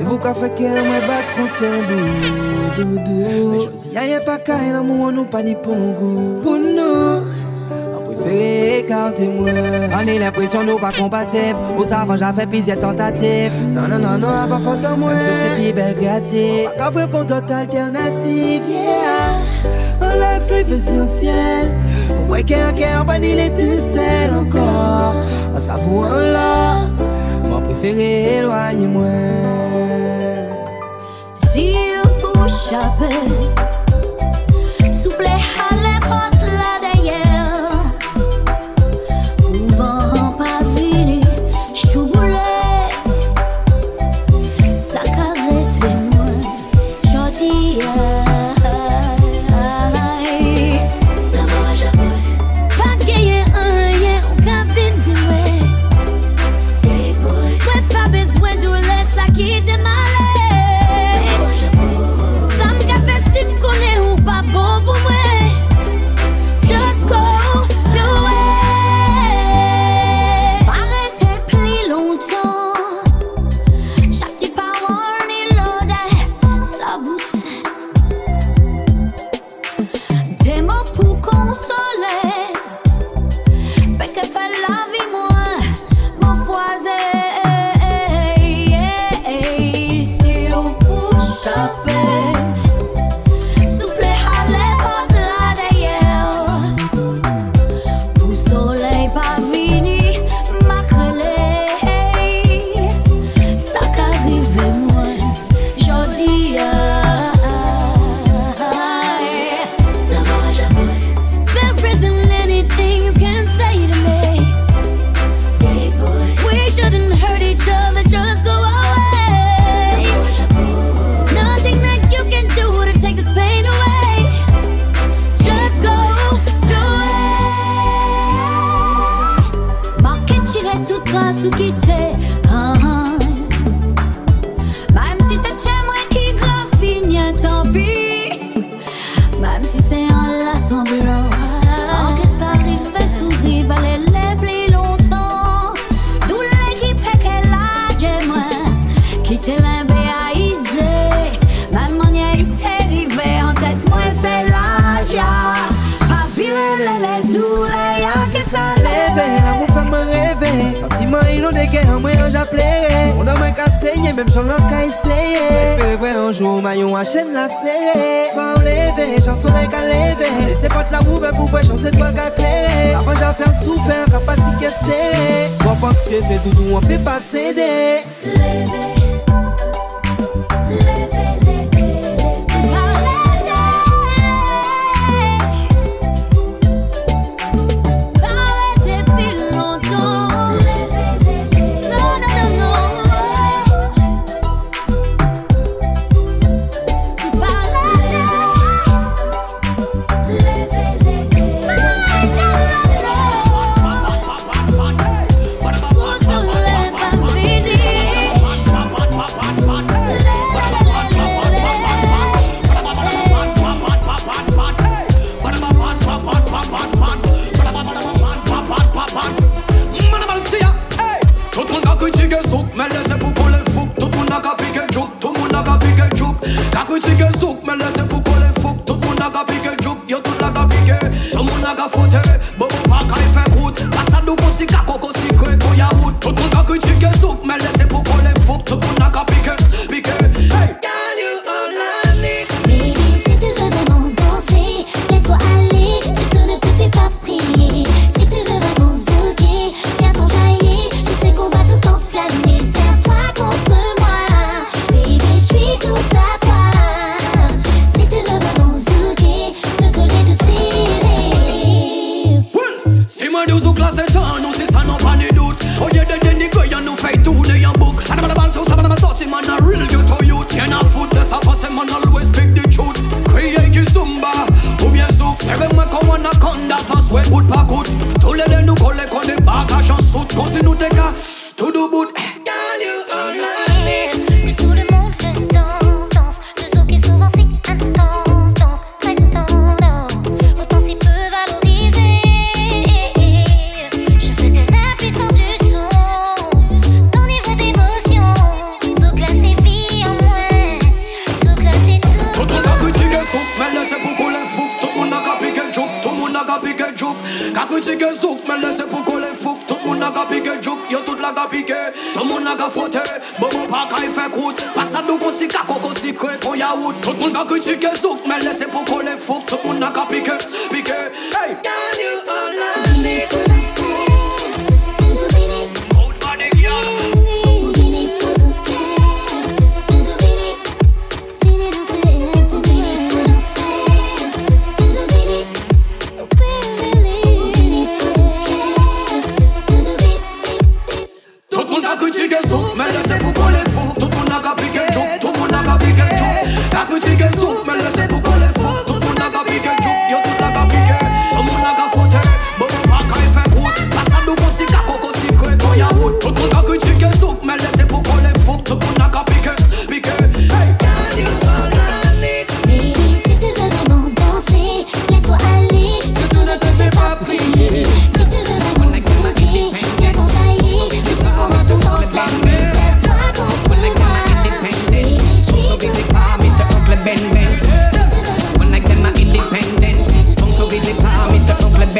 Rendez-vous qu'a fait que moi bat content doudou Mais je dis y'a pas qu'à l'amour nous pas ni pour goût. Pour nous on préfère écarter moi On a l'impression nous pas compatibles. Au savant j'ai fait plusieurs tentatives. Non non non non pas faute moi. Même si c'est plus belle Pas qu'à pour d'autres alternatives Yeah. On laisse les essentiels On voit qu'un cœur pas ni l'étincelle encore. On s'avoue là Moi préféré éloigner moi vous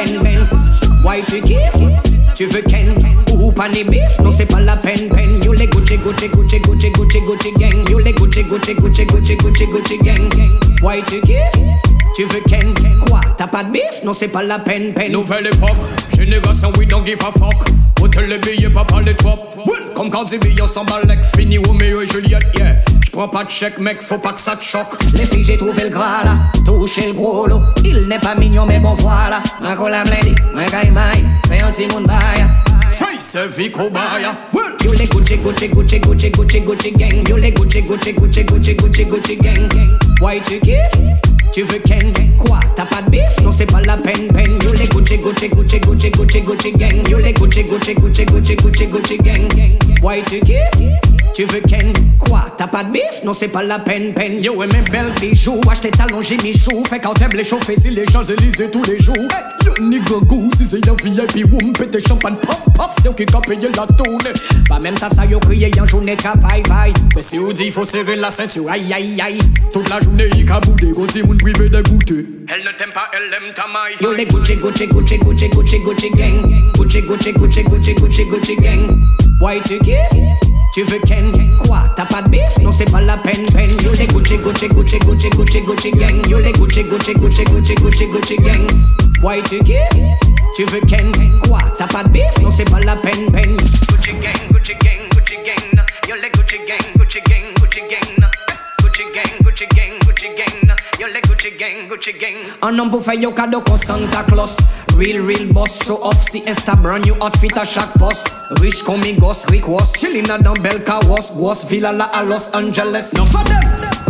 peine, peine. Why tu kiffes Tu veux ken? Ou pas ni bif Non, c'est pas la peine, peine. You les Gucci, Gucci, Gucci, Gucci, Gucci, Gucci gang. You les Gucci, Gucci, Gucci, Gucci, Gucci, Gucci gang. Why tu kiffes Tu veux ken? Quoi? T'as pas de bif Non, c'est pas la peine, peine. Nouvelle époque, génération, we don't give a fuck. Hôtel les billets, pas les top. Comme quand des billets s'emballent, fini Romeo et Juliette, yeah. J'prends pas de chèque, mec, faut pas que ça te choque. Les filles, j'ai trouvé le gras là, touché le gros lot. Il n'est pas mignon, mais bon voilà. Un cola blendé, un gaïmaï, fais un petit monde bail. Face Vico Baya. You les Gucci, Gucci, Gucci, Gucci, Gucci, Gucci gang. You les Gucci, Gucci, Gucci, Gucci, Gucci, Gucci gang. Why tu kiffes? Tu veux Ken Quoi T'as pas de bif Non c'est pas la peine peine You les Gucci Gucci Gucci Gucci Gucci Gucci gang You les Gucci Gucci Gucci Gucci Gucci Gucci gang Why tu kiffes Tu veux Ken? Quoi? T'as pas de bif? Non c'est pas la peine peine. Yo et mes belles bijoux Acheter talons j'ai mis chou Fait quand t'aimes les chauffer si les Champs-Élysées tous les jours. Hey, Yo nigga goose Si c'est un VIP woum Pété champagne puff puff C'est qui ont payé la tournée Pas même ça ça yo crié en journée travail bye. Mais si vous dit faut serrer la ceinture Aïe aïe aïe. Toute la journée il kaboudé Gros si moun privé de goûter. Elle ne t'aime pas elle aime ta maille. Yo les Gucci Gucci Gucci Gucci Gucci Gucci gang. Gucci Gucci Gucci Gucci Gucci Gucci gang. Why tu kiffes? Tu veux Ken? Quoi? T'as pas de bif? Non c'est pas la peine peine. Yo les Gucci Gucci Gucci Gucci Gucci Gucci gang. Yo les Gucci Gucci Gucci Gucci Gucci Gucci gang. Why tu kiffes Tu veux Ken? Quoi? T'as pas de bif? Non c'est pas la peine peine Un homme pour faire yo cadeau comme Santa Claus Real, real boss, show off si Insta brand new outfit à chaque poste. Riche comme ghost, Rick was chillin' at the Belka was, Villa la à Los Angeles. No for them.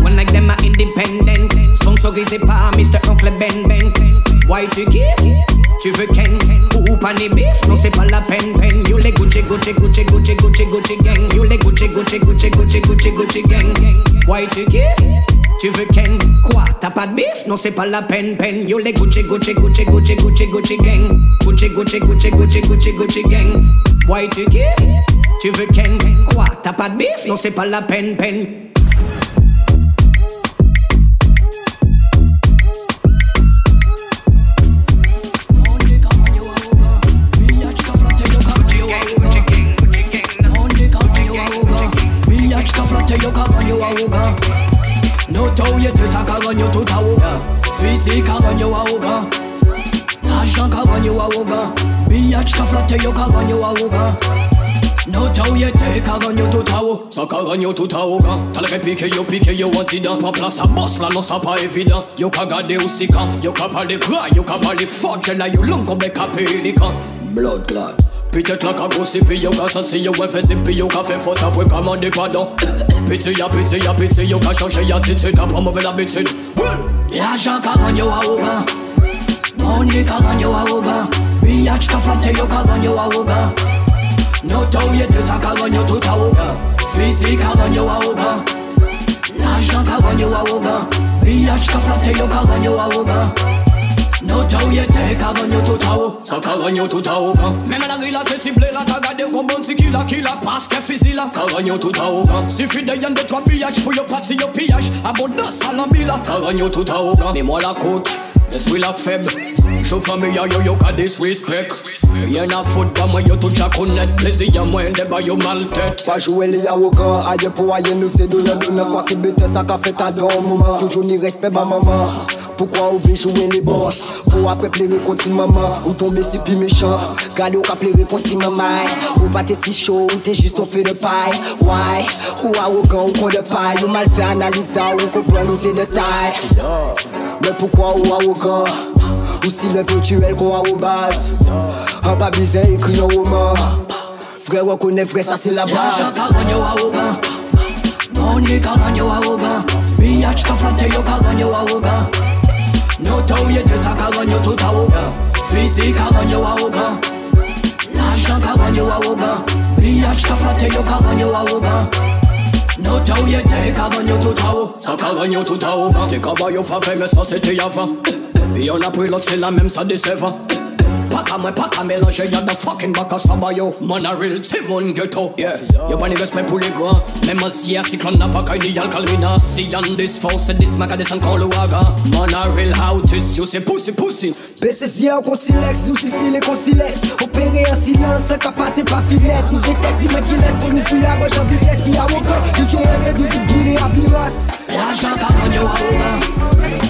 One like them are independent. Sponsorisé par Mr. Uncle Ben Ben. Why tu kiffes? Tu veux Ken? Ou pas ni beef? Non c'est pas la peine peine. You les Gucci Gucci Gucci Gucci Gucci Gucci gang. You les Gucci Gucci Gucci Gucci Gucci Gucci gang. Why tu kiffes? Tu veux Ken? Quoi? T'as pas de bif? Non c'est pas la peine peine. Yo les Gucci Gucci Gucci Gucci Gucci Gucci gang. Gucci Gucci Gucci Gucci Gucci Gucci gang. Why tu kiffes? Tu veux Ken? Quoi? T'as pas de bif? Non c'est pas la peine peine No to ye te sa karanyo tout a uga Fisi karanyo wa uga L'argent karanyo wa uga Billage ka flotte yo karanyo wa uga No to ye te karanyo tout a uga Sa karanyo tout a uga T'as le piqué yo piqué yo antidan Pas place à boss là non ça pas évident Yo ka gade aussi quand Yo ka parler cry Yo ka parler fort J'ai là yo long comme des capélicans Blood clot Peut-être la cago si puis yo ka sensi yo fait puis yo ka fait faute après commander pardon Pitié ya pitié ya pitié yo ka changer attitude T'as pas mauvaise habitude L'argent ka rend yo arrogant Money ka rend yo arrogant Billage ka flatte yo ka rend yo arrogant Notoriété ça ka rend yo tout arrogant Physique ka rend yo arrogant L'argent ka rend yo arrogant Billage ka flatte yo arrogant Nou ta ou yete, ka ganyo tout a ou Sa ka ganyo tout a ou kan Mèmè la gri la se tible la Ta gade kon bon si ki la ki la Paske fizi la Ka ganyo tout a ou kan Sifi de de twa piyaj Pou yo pati yo piyaj Abo da salambi la Ka ganyo tout a ou kan Mè mwa la koute Deswi la feb Show for me, yo, yo, got disrespect. Y'a na foot yo touche à connaître plaisir, moi un yo mal tête. Pas jouer les yaoukan, aïe pour aïe, nous c'est de la douleur, quoi qui bête, ça qu'a fait. Toujours ni respect, ma maman. Pourquoi on veut jouer les boss? Pour après plairer contre maman, ou tomber si pis méchant. Gardez ou qu'à plairer contre maman. Ou pas t'es si chaud, ou t'es juste on fait de paille. Why? Ou arrogant, ou qu'on de paille. Ou mal fait analyser, ou comprendre, ou t'es de taille. Mais pourquoi ou arrogant? Ou si le virtuel kwa ou bas An pa bizen ekri yon oman Vre wakone vre sa se la bas Yansha karan yo a ogan Mouni karan yo a ogan Biyach ka flate yo karan yo a ogan Nota ou ye desa karan yo tout a ogan Fizi karan yo a ogan Lajan karan yo a ogan Biyach ka flate yo karan yo a ogan Nou te ou ye te, ka ganyo touta ou Sa ka ganyo touta ou Te kaba yo fa fe, me sa se te yavan Yon la pri lot se la menm sa diseva Paka mwen paka melange yon da fokin baka saba yo Man a real Timon Ghetto. Yo pa ni respect pou li gran Menm an siya siklon na pa kay ni Si yon dis faw se dis maka desan kon lo Man a real outis yo se pousi pousi Bese siya ou konsilex, ou si silans, sa ka pase pa filet Ni vete si men ki les, pou nou fila goj an vites Si ya wokan, you can have a visit gini a biras La jan ka kanyo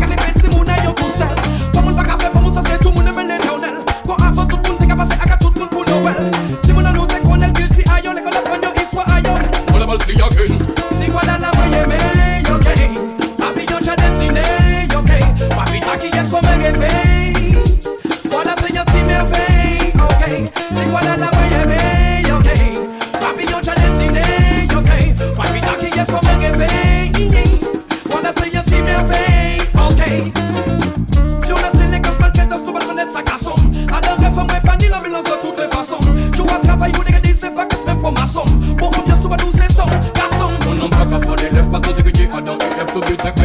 Et Ève.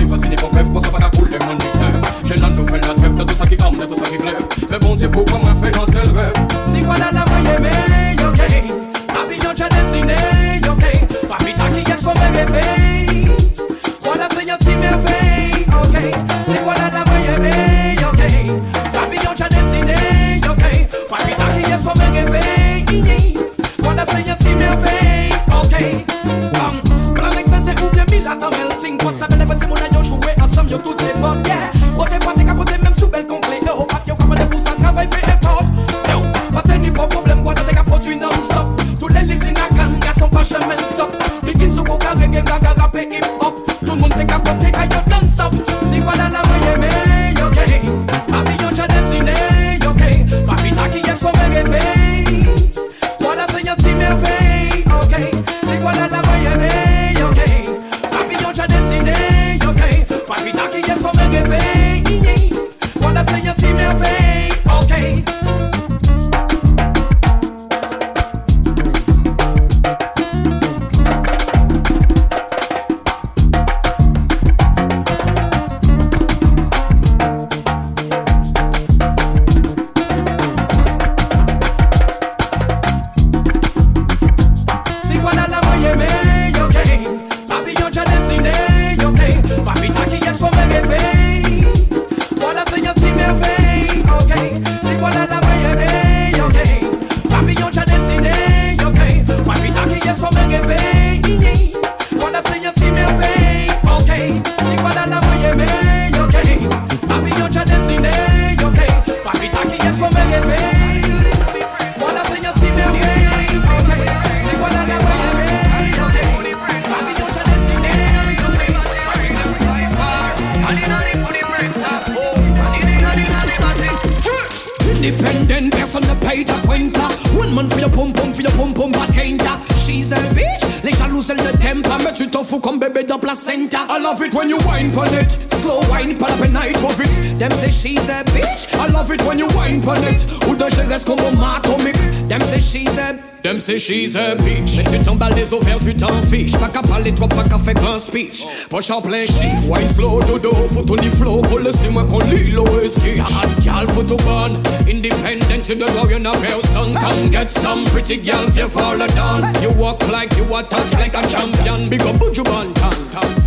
Placenta. I love it when you wine pon it, slow wine, pas la peine night of it. Them say she's a bitch, I love it when you wine pon it. Ou de je reste comme bombe atomique. Them say she's a Them say she's a bitch. Mais tu t'emballes les ovaires, tu t'en fiches. Pas qu'à parler trop, pas qu'à faire un speech. Poche en plein chiffre, wine slow, dodo Photo ni flow, pour le moi qu'on lit et stitch. Gal, photo bonne Independent, tu dois rien à personne Come get some pretty gal, viens voir le down You walk like you are touch like a champion. Big up, Buju Banton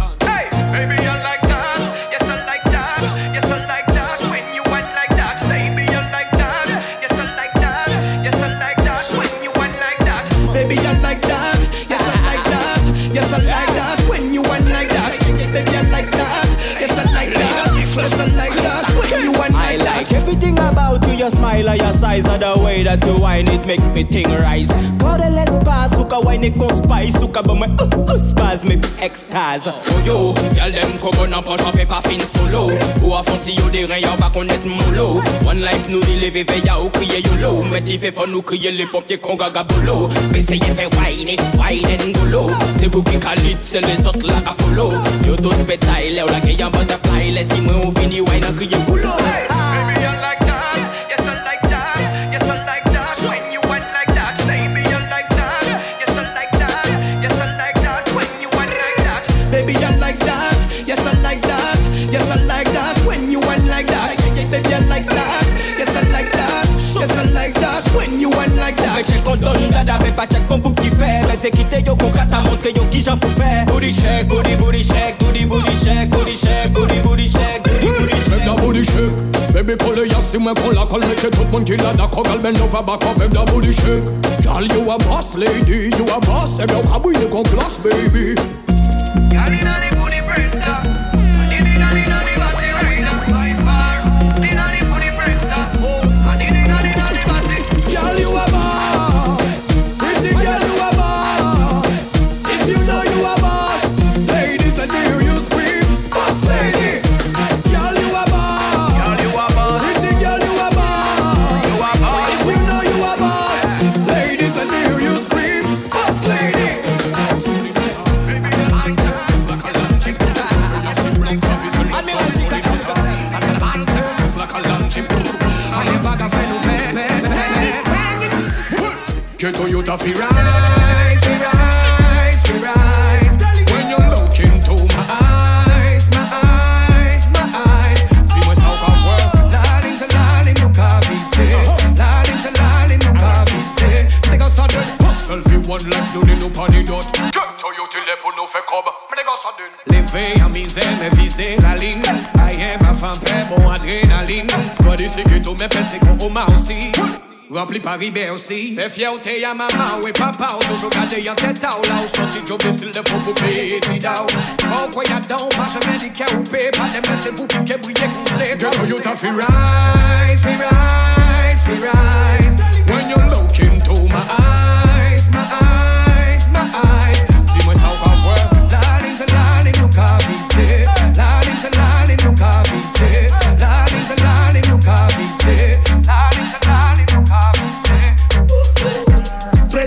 your smile or your size or the way that you whine it make me ting rise. Cordless pass, suka whine it con spice, suka but my uh, uh, spaz me extase. Oh yo, y'all them come on and punch up paper fin solo. Ou a fon si yo de ren, y'all pas connaître mollo. One life nous dit lever fait y'a ou crier yolo. Mais il fait faut nous crier les pompiers qu'on gaga boulot. Mais c'est y fait whine it, whine and golo. C'est vous qui calit, c'est les autres là à follow. Yo tout pétaille, ou la y a butterfly. Laissez-moi ou fini whine and crier boulot. Baby, I like pas check bon bout qui fait. L'exécuter yo qu'on à montrer yo qui j'en pour faire. Booty shake, booty booty shake, booty booty shake, booty shake, booty booty shake, booty booty shake da booty shake Baby call le yassi moi qu'on la colle Make tout le monde qui l'a d'accord Gal bend over back up Make da booty shake Girl you a boss lady, you a boss Et bien au cabouille qu'on classe baby. Girl inna the booty brenda Que Toyota fi rise, fi rise, rise When you look into my eyes, my eyes, my eyes. Dis-moi ça on va voir La ligne c'est la ligne nous qu'a visé La ligne c'est la ligne nous qu'a visé Mais quand ça donne Hustle fi one life pas ni d'autre Que Toyota l'est pour nous faire cob Mais quand ça donne Levé à misère mais viser la ligne Aïe ma femme paie mon adrénaline Toi d'ici que tout mes c'est qu'on m'a aussi Rempli Paris Bercy Fè fierté à maman et papa Ou toujours gardé en tête ou là Ou sorti job de s'il le faut pour payer ti dao Faut quoi y'a donc Pas jamais dit qu'elle ou paye Pas de c'est vous qui brillez coussé Girl, you ta fi rise, fi rise, fi rise. When you look into my eyes, my eyes, my eyes. Dis-moi ça ou pas voir La ligne c'est la ligne nous qu'a visé La ligne c'est la ligne nous qu'a visé La ligne c'est la nous qu'a visé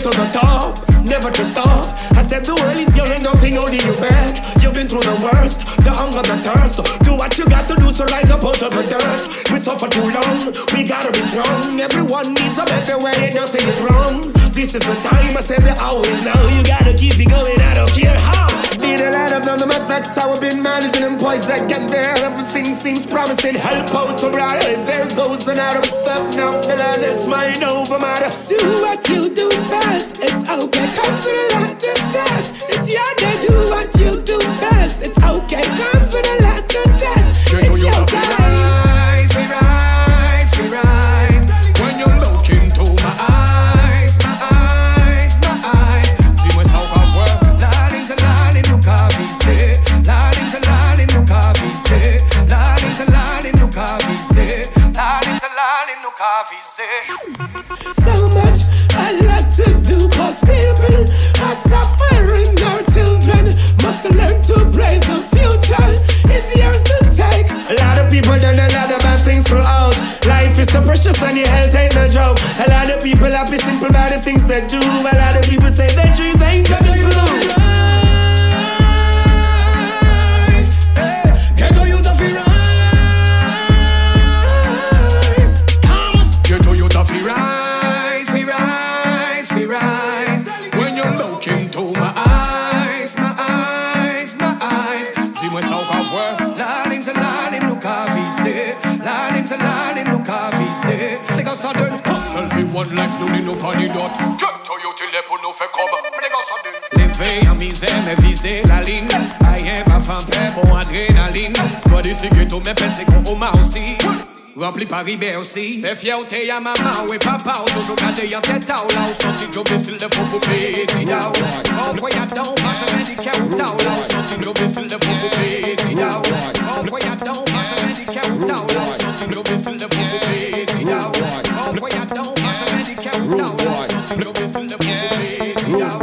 to the top, never to stop. I said the world is young and nothing holding you back. You've been through the worst, the hunger, the thirst. So Do what you got to do to rise up out of the dirt. We suffer too long, we gotta be strong. Everyone needs a better way, nothing is wrong. This is the time, I said the hour is now. You gotta keep it going, I don't care how. Be the light up, none mess, that's how I've been managing them boys that get there. Everything seems promising, help out to right. There goes another step now, and it's mine over matter. Do what you do best, it's okay, comes with a lot of test. It's your day, do what you do best, it's okay, comes with a lot of test. It's your time. So much I like to do cause people are suffering. Our children must learn to brave the future It's yours to take. A lot of people done a lot of bad things throughout. Life is so precious and you Well, I be simple about the things they do. A lot of one life, nous nous pas ni d'autre. Que Toyota les pour nous faire comme, mais les gars sont deux. Lever à miser, mais viser la ligne. Aïe, pas fan paix, bon adrénaline. Toi d'ici que tout mes c'est qu'on au aussi. Rempli Paris aussi Fais fierté à maman ou papa Ou toujours gardé en tête Là ou sorti job sur le faux poupée Tidao Pourquoi y'a donc Moi je me dis qu'à ou Là ou sorti job sur le faux poupée Tidao Pourquoi y'a donc Moi je me dis qu'à ou Là ou sorti job sur le faux poupée Tidao Pourquoi y'a donc Moi je me dis qu'à ou Là ou sorti job sur le faux poupée Tidao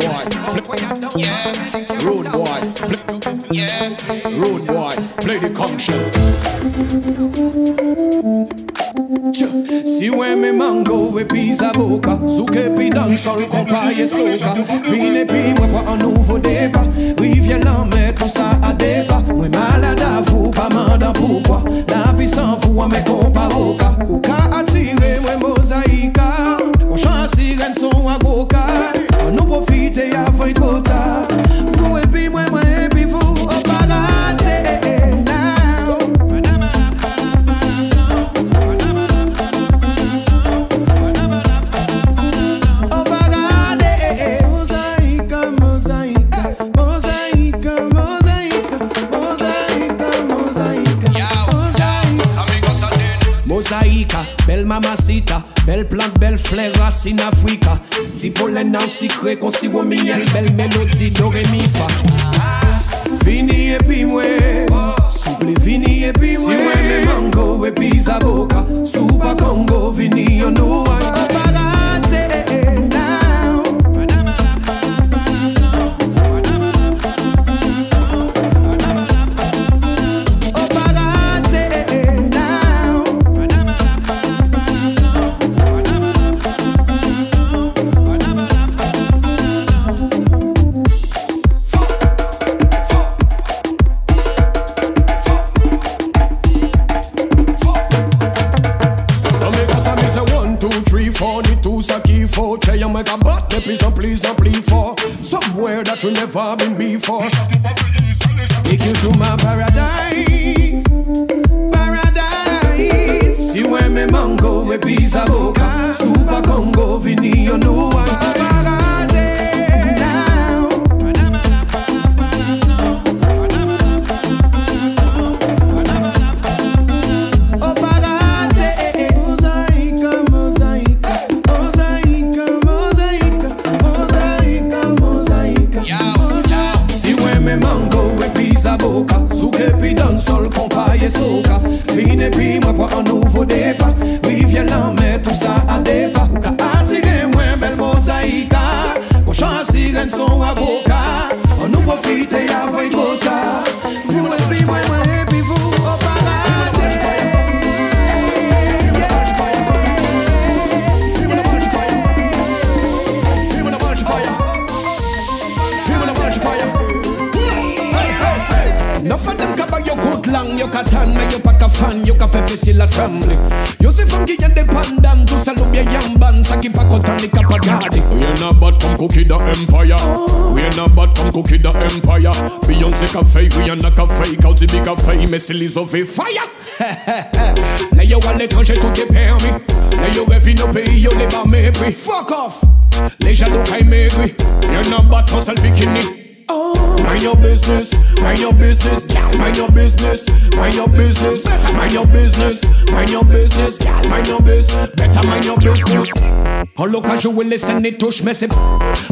Pourquoi y'a donc Moi je me dis qu'à ou tao Yeah, rude boy, play the concha. Si we me mango we pi zaboka. Souke pi dan sol kompa ye soka. Vine pi mwen kwa an nouvo depa. Rivye lan me kon sa adepa Mwen malade avou pa mandan poukwa. La vi san vou an me kompa oka. Ou ka atire mwen mozaika. Kon chan siren son agoka An nou profite ya fay kota. Belle plante, belle fleur, racine Africa. Si pollen en secret, qu'on si miel, belle mélodie, do ré mi fa. Vini moi, souple vini puis moi. Si moi me mango et puis zaboka, soupa Congo, vini on nous. Cafe, we and a cafe, quand tu big cafe, mais c'est les over fire. Là yo à l'étranger tout est permis. Là yo rêve nos pays, yo les bas mépris. Fuck off. Les jaloux caillent maigris. Y'en a battre en sale bikini. Oh. Mind your business, mind your business, gal. Mind your business, mind your business. Better mind your business, mind your business, gal. Mind your business, better mind your business. En local, je will listen et touche, mais c'est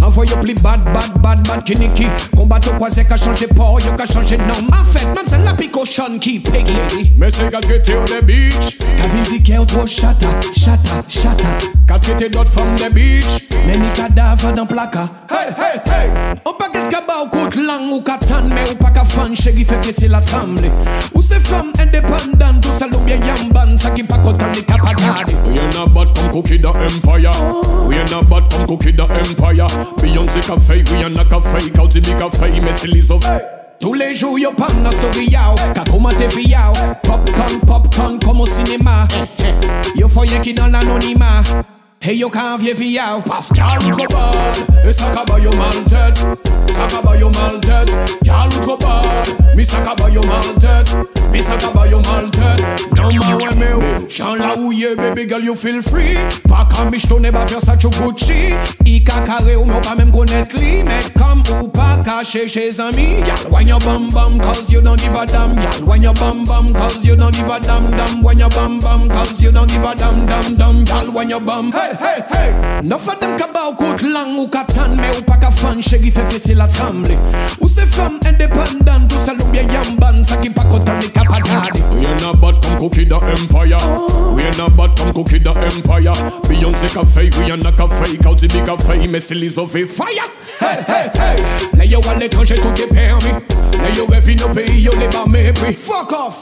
Envoyez plus bad, bad, bad, bad, kiniki. Combat au croisé, qu'a changé port, yo qu'a changé nom. En fait, même c'est la picochon qui peggy. Mais c'est gars qui on the beach. Vu dit qu'elle trop chata, chata, chata. Tu étais d'autres femmes the beach. Mais ni cadavre dans placard. Hey, hey, hey. On pas qu'être cabas ou coup de langue ou katan, mais ou pas qu'à fan, chéri fait fesser la tremble. Ou c'est femme indépendante, tout ça l'eau yamban, ça qui pas content ni capagade. We ain't not bad comme cookie the empire. We ain't not bad comme cookie the empire. Beyoncé café, we ain't not café, kauti café, mais c'est les of. Tous les jours, yo pan na story yao Ka pi yao Popcorn, popcorn, comme au cinéma Yo foye qui dans l'anonymat Hey yo kan vie fi yaw Pascal ou tro bad E sa ka ba yo mal tet Sa ka ba yo mal tet Gal ou tro bad Mi sa ka ba yo mal tet Mi sa ka ba yo mal tet Nan ma we me ou Chan la ou baby girl you feel free. Pa ka mi jtone ba fer sa chou Gucci Ka kare ou me ou pa mem konet li Mek kam ou pa kache che zami Gal wine your bum bum cause you don't give a damn Gal wine your bum bum cause you don't give a damn damn. Wine your bum bum cause you don't give a damn damn damn Gal wine your bum Hey hey hey. Enough of them ka ba ou kout lang ou ka tan Me ou pa ka fan chéri fe fese la tremble Ou se femme indépendante Ou sa lou bien yamban Sa ki pa kontan ni ka pa gade We not bad comme cookie the empire. We not bad comme cookie the empire. Beyoncé café, we ain't not café Kauti bi café, mais c'est les of fire. Hey hey hey Là yo à l'étranger tout est permis Là yo rêve nos pays yo les bas mépris Fuck off.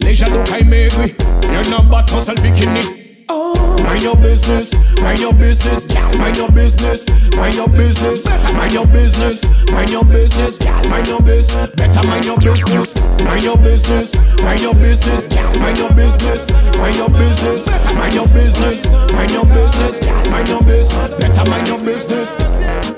Les jaloux maigri Y'en a bad ton seul bikini Mind your business, mind your business. Mind your business, mind your business. Mind your business, mind your business. Mind your business, better mind your business, mind your business, mind your business. Mind your business, mind your business, mind your business, mind your business. Mind your business, better mind your business.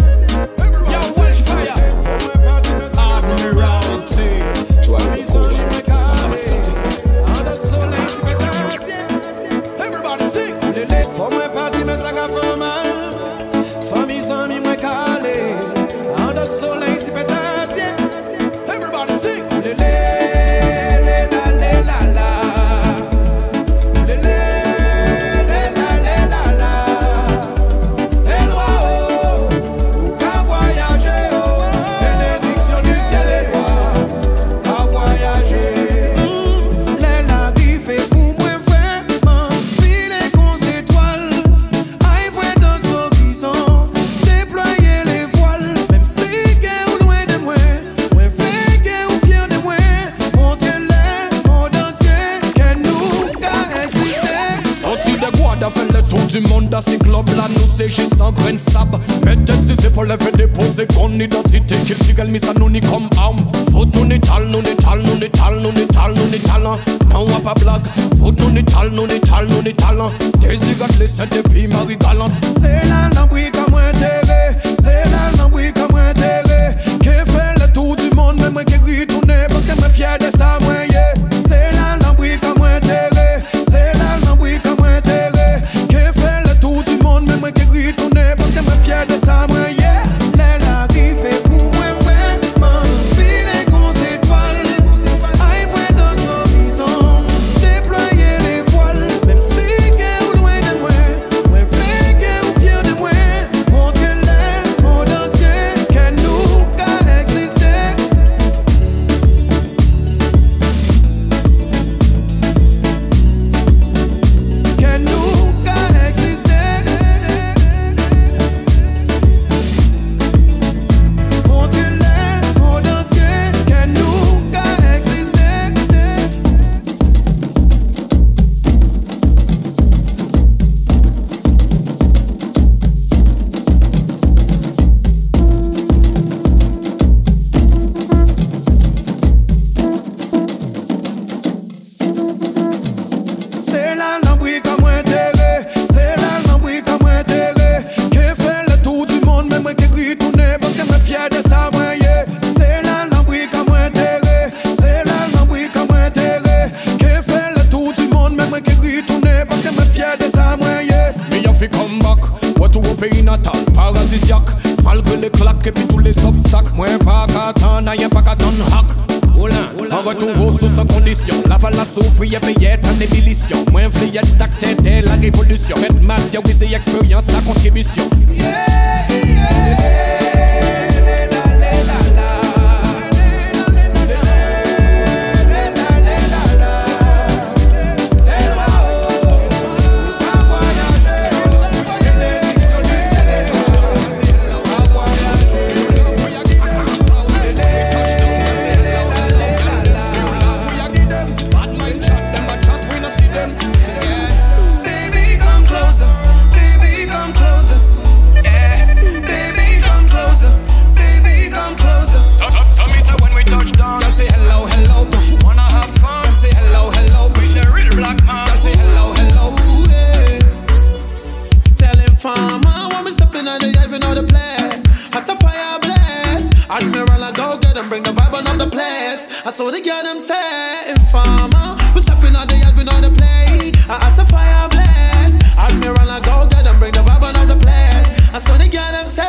know the place. Hot a fire bless. Admiral, I go get them, bring the vibe on the place. I saw the girl them say, Informer, we stepping out the yard, we know the play. I hot a fire bless. Admiral, I go get them, bring the vibe on the place. I saw the girl them say,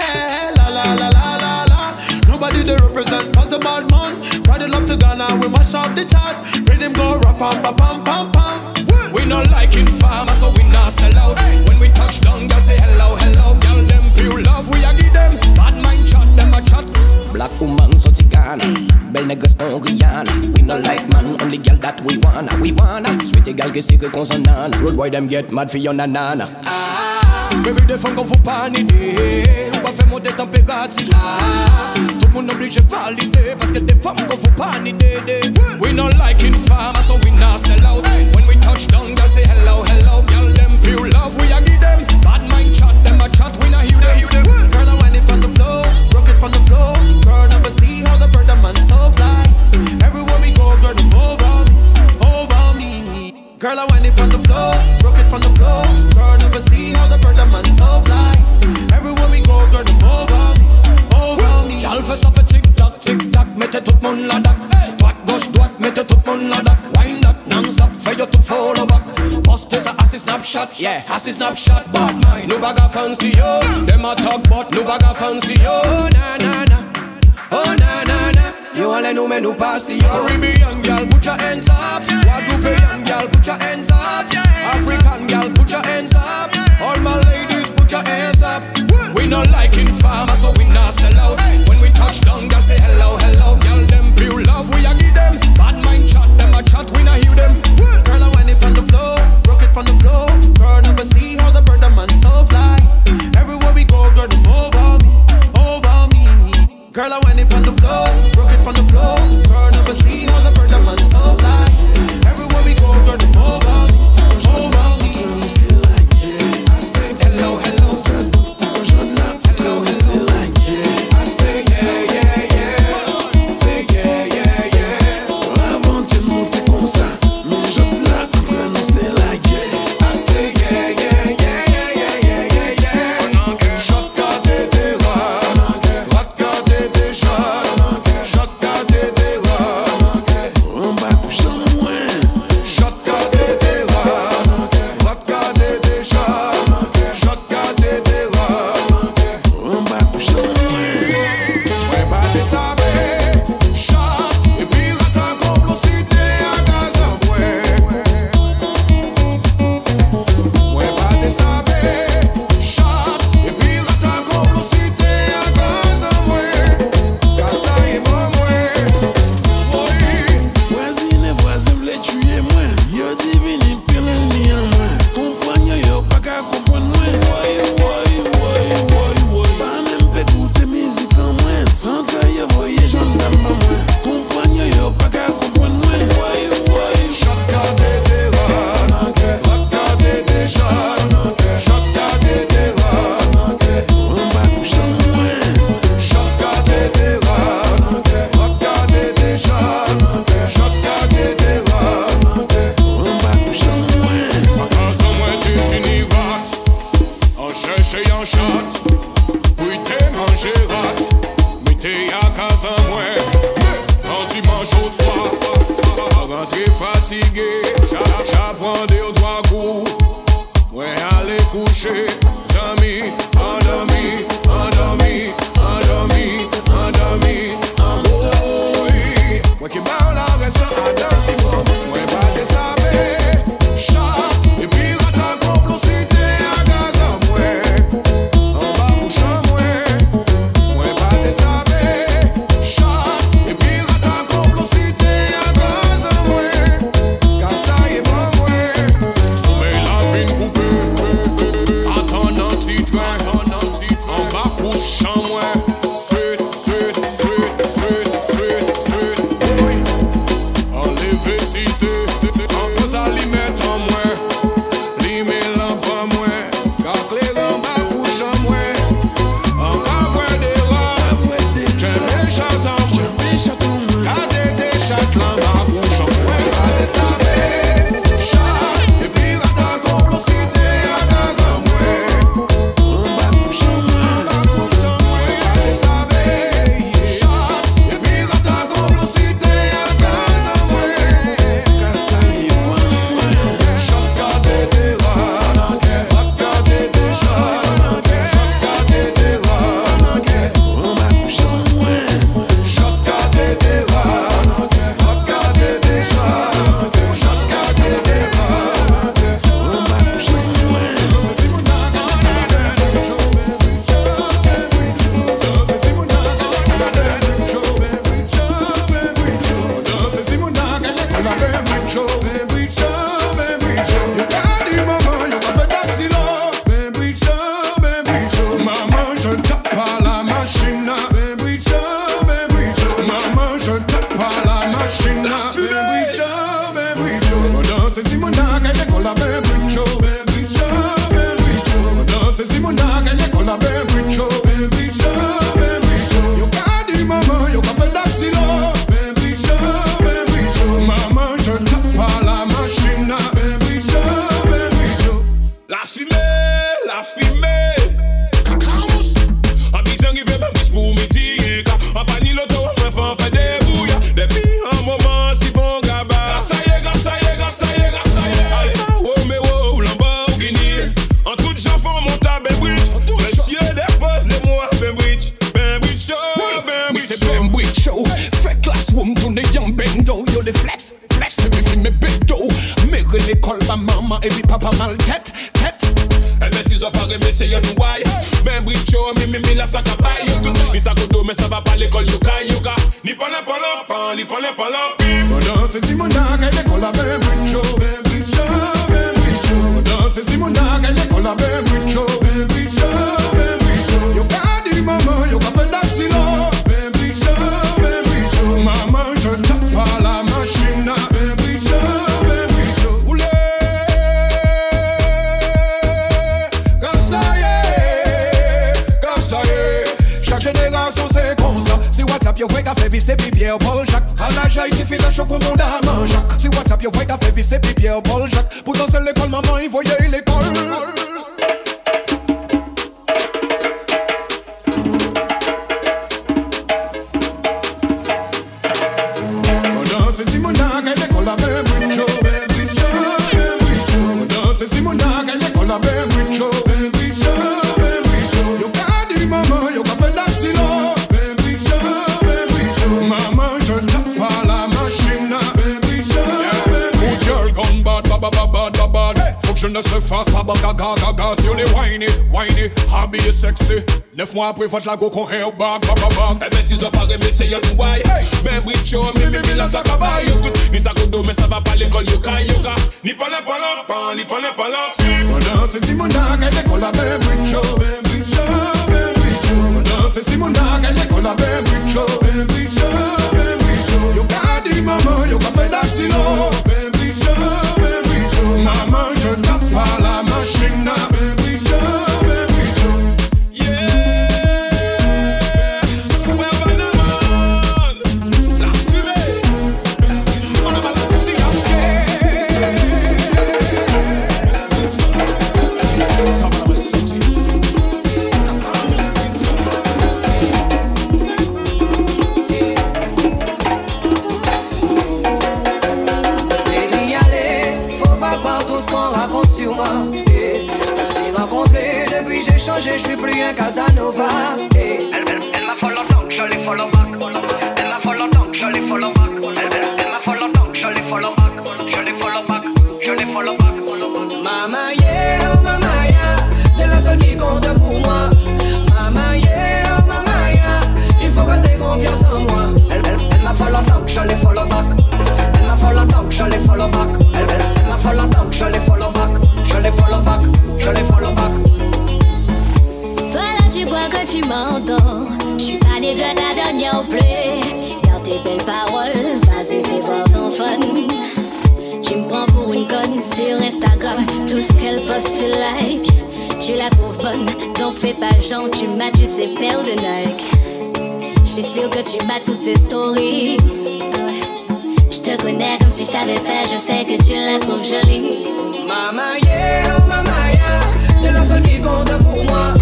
La la la la la la. Nobody they represent, pass the bad man. Pride love to Ghana, we mash up the chart. Rhythm go rap, pam, pam, pam, pam, pam. We not like informer, so we not sell out. Hey. Tigana. Belle niggas on Rihanna. We no like man, only girl that we wanna. We wanna. Sweetie girl qui secret consonant. Road boy them get mad for your nanana. Ah, baby, des femmes qu'on faut pas nider. On monter température là. Tout le monde obligé valider. Parce que des femmes qu'on faut pas. We not like informer, so we not sell out. When we touch down, girl say hello, hello. Girl, them pure love, we a give them. Bad mind chat, them a chat, we not hear them. Girl, I wind it on the floor, rock it on the floor. See how the man so fly. Everywhere we go, girl, me, me. Girl, I wind it on the floor, rock it the floor. Girl, never see how the man so fly. Everywhere we go, girl, me, me. Droite, gauche, droite, mettez tout le monde la. Wind up, tout follow back. Assis snapshot, yeah, snapshot. Baga fancy yo. Them a talk but nous baga fancy yo. Na na na, oh na na na. You all know me nous pass. Caribbean girl, put your hands up. Guadeloupean girl, put your hands up. African girl, put your hands up. All my ladies, put your hands up. We not like informer, so we not sell out. When we touch down, girl say hello, hello. Girl, them pure love, we a give them. Bad mind chat, them a chat, we not hear them. Girl, I wind it on the floor, rock it on the floor. Girl, never see how the bird the man so fly. Everywhere we go, girl, them over me, over me. Girl, I l'école, sa maman et puis papa mal tête, tête. Elle est six ans par mais c'est yon why. Même Bricho, mimi, mi la saka bay. Ni sa kodo, me ça va pas l'école, yuka, yuka. Ni pan la pa, la pan, ni pa. la pan la pim. Pendant ce timon n'a qu'à l'école, même Bricho, même Bricho, même Bricho. Pendant ce timon n'a qu'à vi se pipye ou poljak Ala jay ti fina chok ou moun da manjak Si WhatsApp yo vay ta fe vi se pipye ou poljak Pou dan se l'ekol maman yi voye l'ekol yourself fast, pas baga gaga gas. You the whiny, whiny, hobby is sexy. Neuf mois après, vente la go qu'on hair bag, bag, bag, bag. Eh ben, si ça paraît, mais c'est y'a tout bail. Ben, bricho, oh, mi, mi, mi, la ça cabaye. Ni ça godo, mais ça va pas l'école, yoka, yoka. Ni pas la pala, pan, ni pas la pala. On danse, si mon dag, elle école la ben, bricho, oh, ben, bricho, oh, ben, bricho. On danse, si mon dag, elle école la ben, bricho, ben, bricho, ben, bricho. Yoka, dis maman, yoka, fais d'accident. Pas la machine, ben, oui, un Je suis pas né de ta dernière plaie. Garde tes belles paroles, vas-y, fais voir ton fun. Tu me prends pour une conne sur Instagram. Tout ce qu'elle poste, tu like. Tu la trouves bonne, donc fais pas genre. Tu m'as, tu sais, perle de Nike. J'suis sûr que tu m'as toutes ces stories. Je te connais comme si je t'avais fait, je sais que tu la trouves jolie. Mama yeah, oh mama yeah, t'es la seule qui compte pour moi.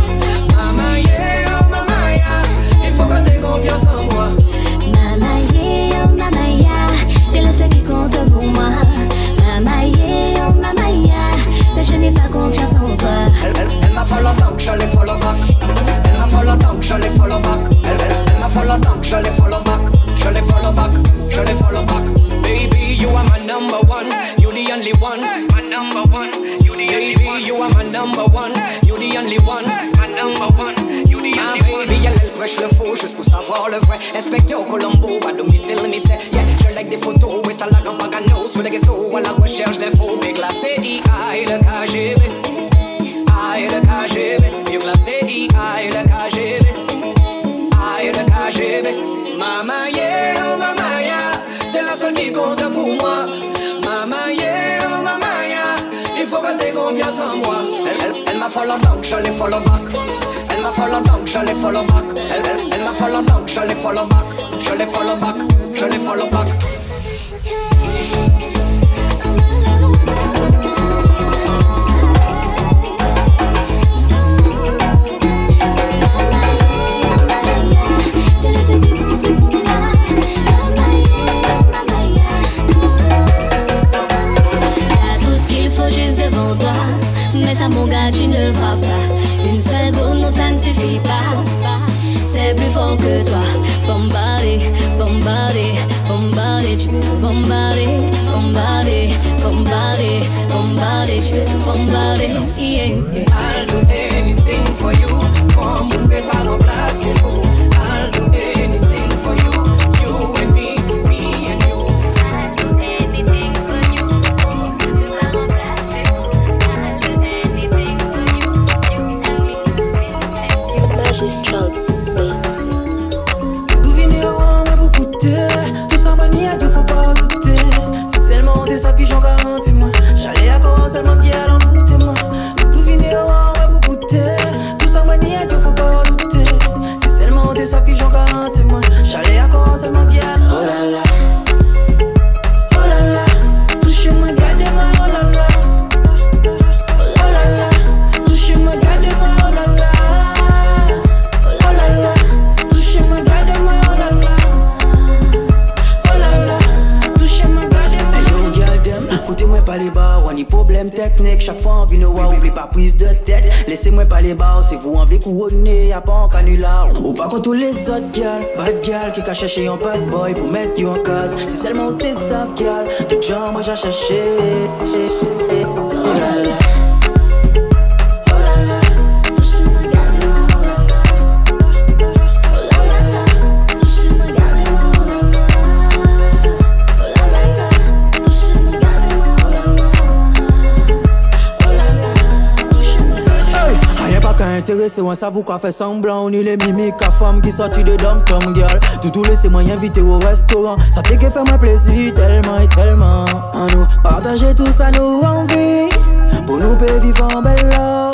Les follow back. Les follow back, les follow back. Baby, you are my number one, you the only one. My number one, you the only one. Baby, you are my number one, you the only one my number one. You the only one. Baby, elle, elle prêche le faux juste pour savoir le vrai. Inspecteur Colombo à domicile, mais c'est, yeah, je avec des photos et ça la grand pagano Sous les réseaux à la recherche d'infos Bien classé IA et le KGB A et le KGB Bien classé IA et le follow donc je follow back. Elle m'a follow donc je follow back. Elle, elle, elle m'a follow donc je follow back. Je follow back, je follow back Laissez-moi pas les bars, si vous envie couronner Y'a pas en canular. Ou pas contre tous les autres gars Bad gal qui qu'a cherché un bad boy Pour mettre you en case. C'est seulement t'es safe gal Tout genre moi j'ai cherché C'est moi ça vous qu'a semblant. On y les mimiques à femme qui sortit de dom Tom girl. Tout tout laissez moi inviter au restaurant. Ça t'est que faire moi plaisir tellement et tellement. À nous partager tout ça, nous envie. Pour nous peut vivre en belle love.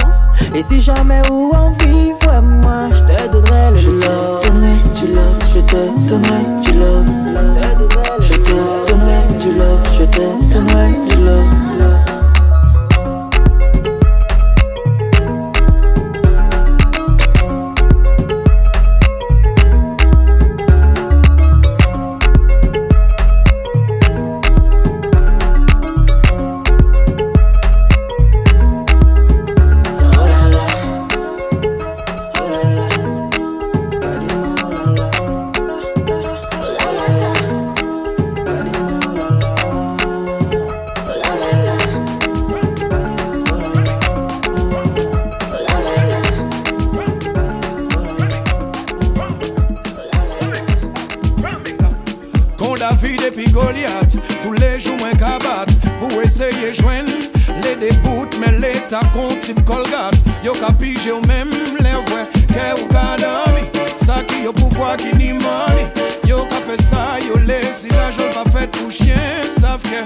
Et si jamais où on vit, vraiment, je te donnerai le. Je te donnerai du love, je te donnerai du love. Je te donnerai du love, je te donnerai du love. La vi depi Goliath, tou le jou mwen kabat Pou eseye jwen, le debout men le takon tip kolgat Yo ka pije ou men le vwe, ke ou ka dami Sa ki yo pou fwa ki ni mani Yo ka fe sa, yo le si la jol pa fet pou chien Sa fke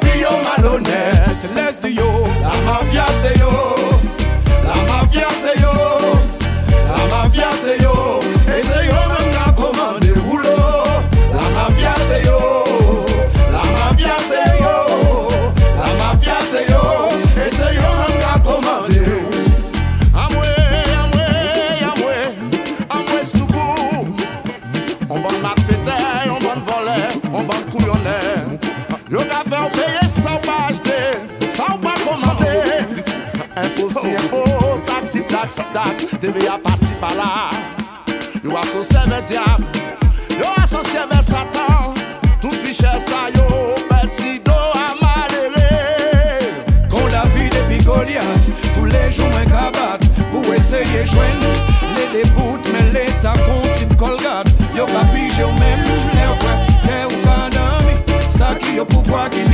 pillot malhonnête. C'est l'est de yo, la mafia c'est yo. tax, TV a pasi pa la Yo asosye ve diap, yo asosye ve satan Tout bichè sa yo peti do a madere Kon David epi Goliath, tou le jou mwen kabat Pou eseye jwen, le debout men le takon tip kolgat Yo papi jè ou men, le ou fwe, le ou kanami Sa ki yo pou fwa ki li